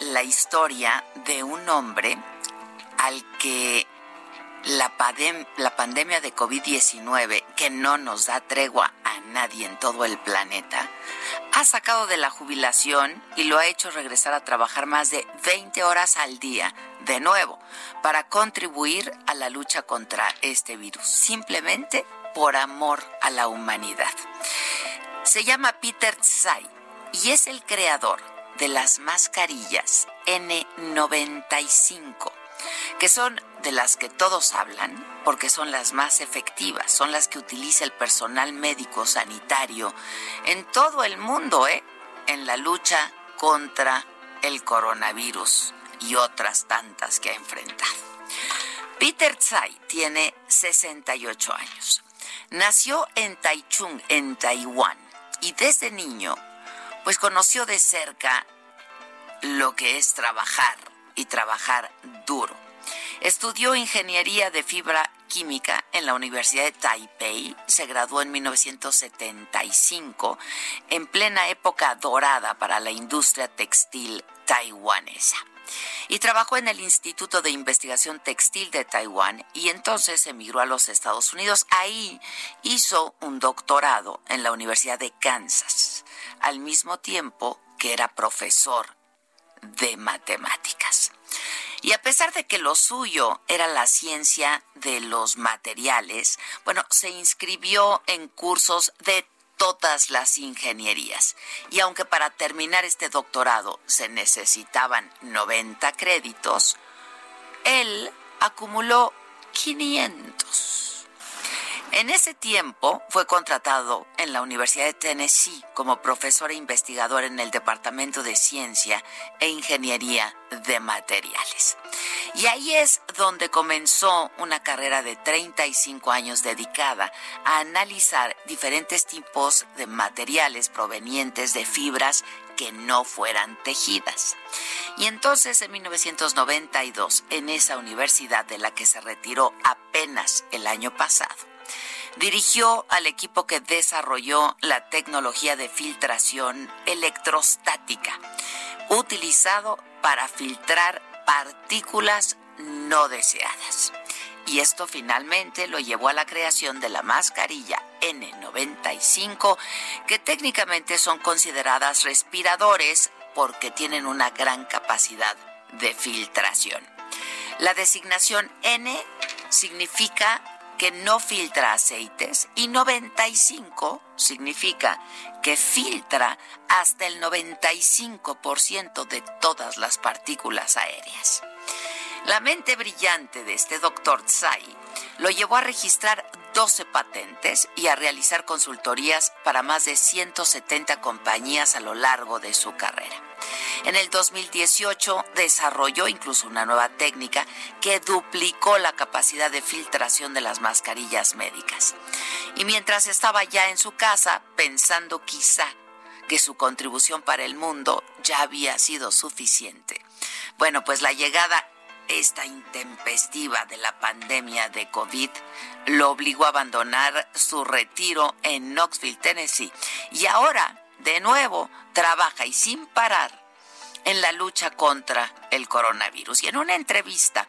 La historia de un hombre al que la, la pandemia de COVID-19, que no nos da tregua a nadie en todo el planeta, ha sacado de la jubilación y lo ha hecho regresar a trabajar más de 20 horas al día, de nuevo, para contribuir a la lucha contra este virus, simplemente por amor a la humanidad. Se llama Peter Tsai y es el creador de las mascarillas N95, que son de las que todos hablan porque son las más efectivas, son las que utiliza el personal médico sanitario en todo el mundo, ¿eh? en la lucha contra el coronavirus y otras tantas que ha enfrentado. Peter Tsai tiene 68 años. Nació en Taichung, en Taiwán, y desde niño pues conoció de cerca lo que es trabajar y trabajar duro. Estudió ingeniería de fibra química en la Universidad de Taipei, se graduó en 1975, en plena época dorada para la industria textil taiwanesa. Y trabajó en el Instituto de Investigación Textil de Taiwán y entonces emigró a los Estados Unidos. Ahí hizo un doctorado en la Universidad de Kansas, al mismo tiempo que era profesor de matemáticas. Y a pesar de que lo suyo era la ciencia de los materiales, bueno, se inscribió en cursos de todas las ingenierías. Y aunque para terminar este doctorado se necesitaban 90 créditos, él acumuló 500. En ese tiempo fue contratado en la Universidad de Tennessee como profesor e investigador en el Departamento de Ciencia e Ingeniería de Materiales. Y ahí es donde comenzó una carrera de 35 años dedicada a analizar diferentes tipos de materiales provenientes de fibras que no fueran tejidas. Y entonces en 1992, en esa universidad de la que se retiró apenas el año pasado, Dirigió al equipo que desarrolló la tecnología de filtración electrostática, utilizado para filtrar partículas no deseadas. Y esto finalmente lo llevó a la creación de la mascarilla N95, que técnicamente son consideradas respiradores porque tienen una gran capacidad de filtración. La designación N significa que no filtra aceites y 95 significa que filtra hasta el 95% de todas las partículas aéreas. La mente brillante de este doctor Tsai lo llevó a registrar 12 patentes y a realizar consultorías para más de 170 compañías a lo largo de su carrera. En el 2018 desarrolló incluso una nueva técnica que duplicó la capacidad de filtración de las mascarillas médicas. Y mientras estaba ya en su casa, pensando quizá que su contribución para el mundo ya había sido suficiente. Bueno, pues la llegada esta intempestiva de la pandemia de COVID lo obligó a abandonar su retiro en Knoxville, Tennessee. Y ahora, de nuevo, trabaja y sin parar en la lucha contra el coronavirus. Y en una entrevista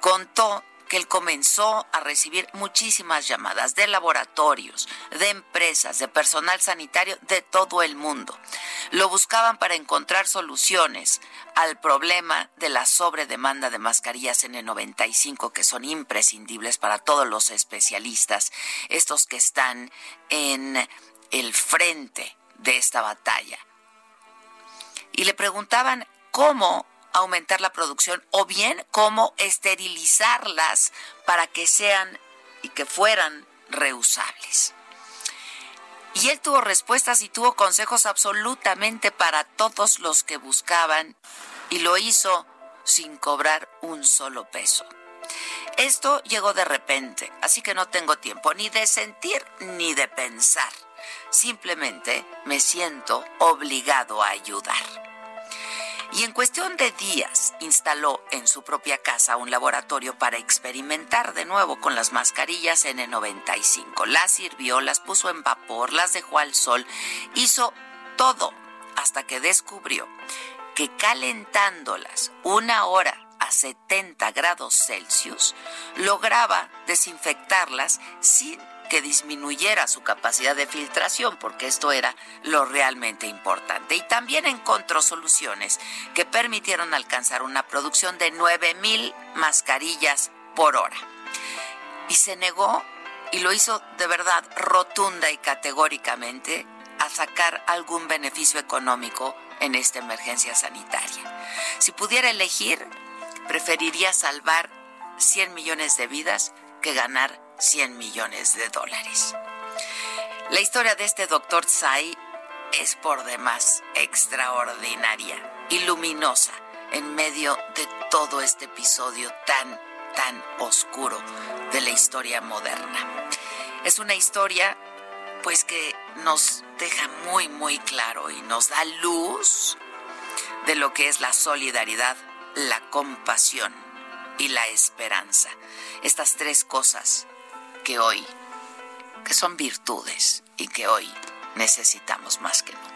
contó que él comenzó a recibir muchísimas llamadas de laboratorios, de empresas, de personal sanitario de todo el mundo. Lo buscaban para encontrar soluciones al problema de la sobredemanda de mascarillas N95 que son imprescindibles para todos los especialistas, estos que están en el frente de esta batalla. Y le preguntaban cómo aumentar la producción o bien cómo esterilizarlas para que sean y que fueran reusables. Y él tuvo respuestas y tuvo consejos absolutamente para todos los que buscaban y lo hizo sin cobrar un solo peso. Esto llegó de repente, así que no tengo tiempo ni de sentir ni de pensar. Simplemente me siento obligado a ayudar y en cuestión de días instaló en su propia casa un laboratorio para experimentar de nuevo con las mascarillas N95. Las sirvió, las puso en vapor, las dejó al sol, hizo todo hasta que descubrió que calentándolas una hora a 70 grados Celsius lograba desinfectarlas sin que disminuyera su capacidad de filtración, porque esto era lo realmente importante. Y también encontró soluciones que permitieron alcanzar una producción de 9.000 mascarillas por hora. Y se negó, y lo hizo de verdad rotunda y categóricamente, a sacar algún beneficio económico en esta emergencia sanitaria. Si pudiera elegir, preferiría salvar 100 millones de vidas que ganar 100 millones de dólares. La historia de este doctor Tsai es por demás extraordinaria y luminosa en medio de todo este episodio tan, tan oscuro de la historia moderna. Es una historia pues que nos deja muy, muy claro y nos da luz de lo que es la solidaridad, la compasión y la esperanza. Estas tres cosas que hoy, que son virtudes y que hoy necesitamos más que nunca.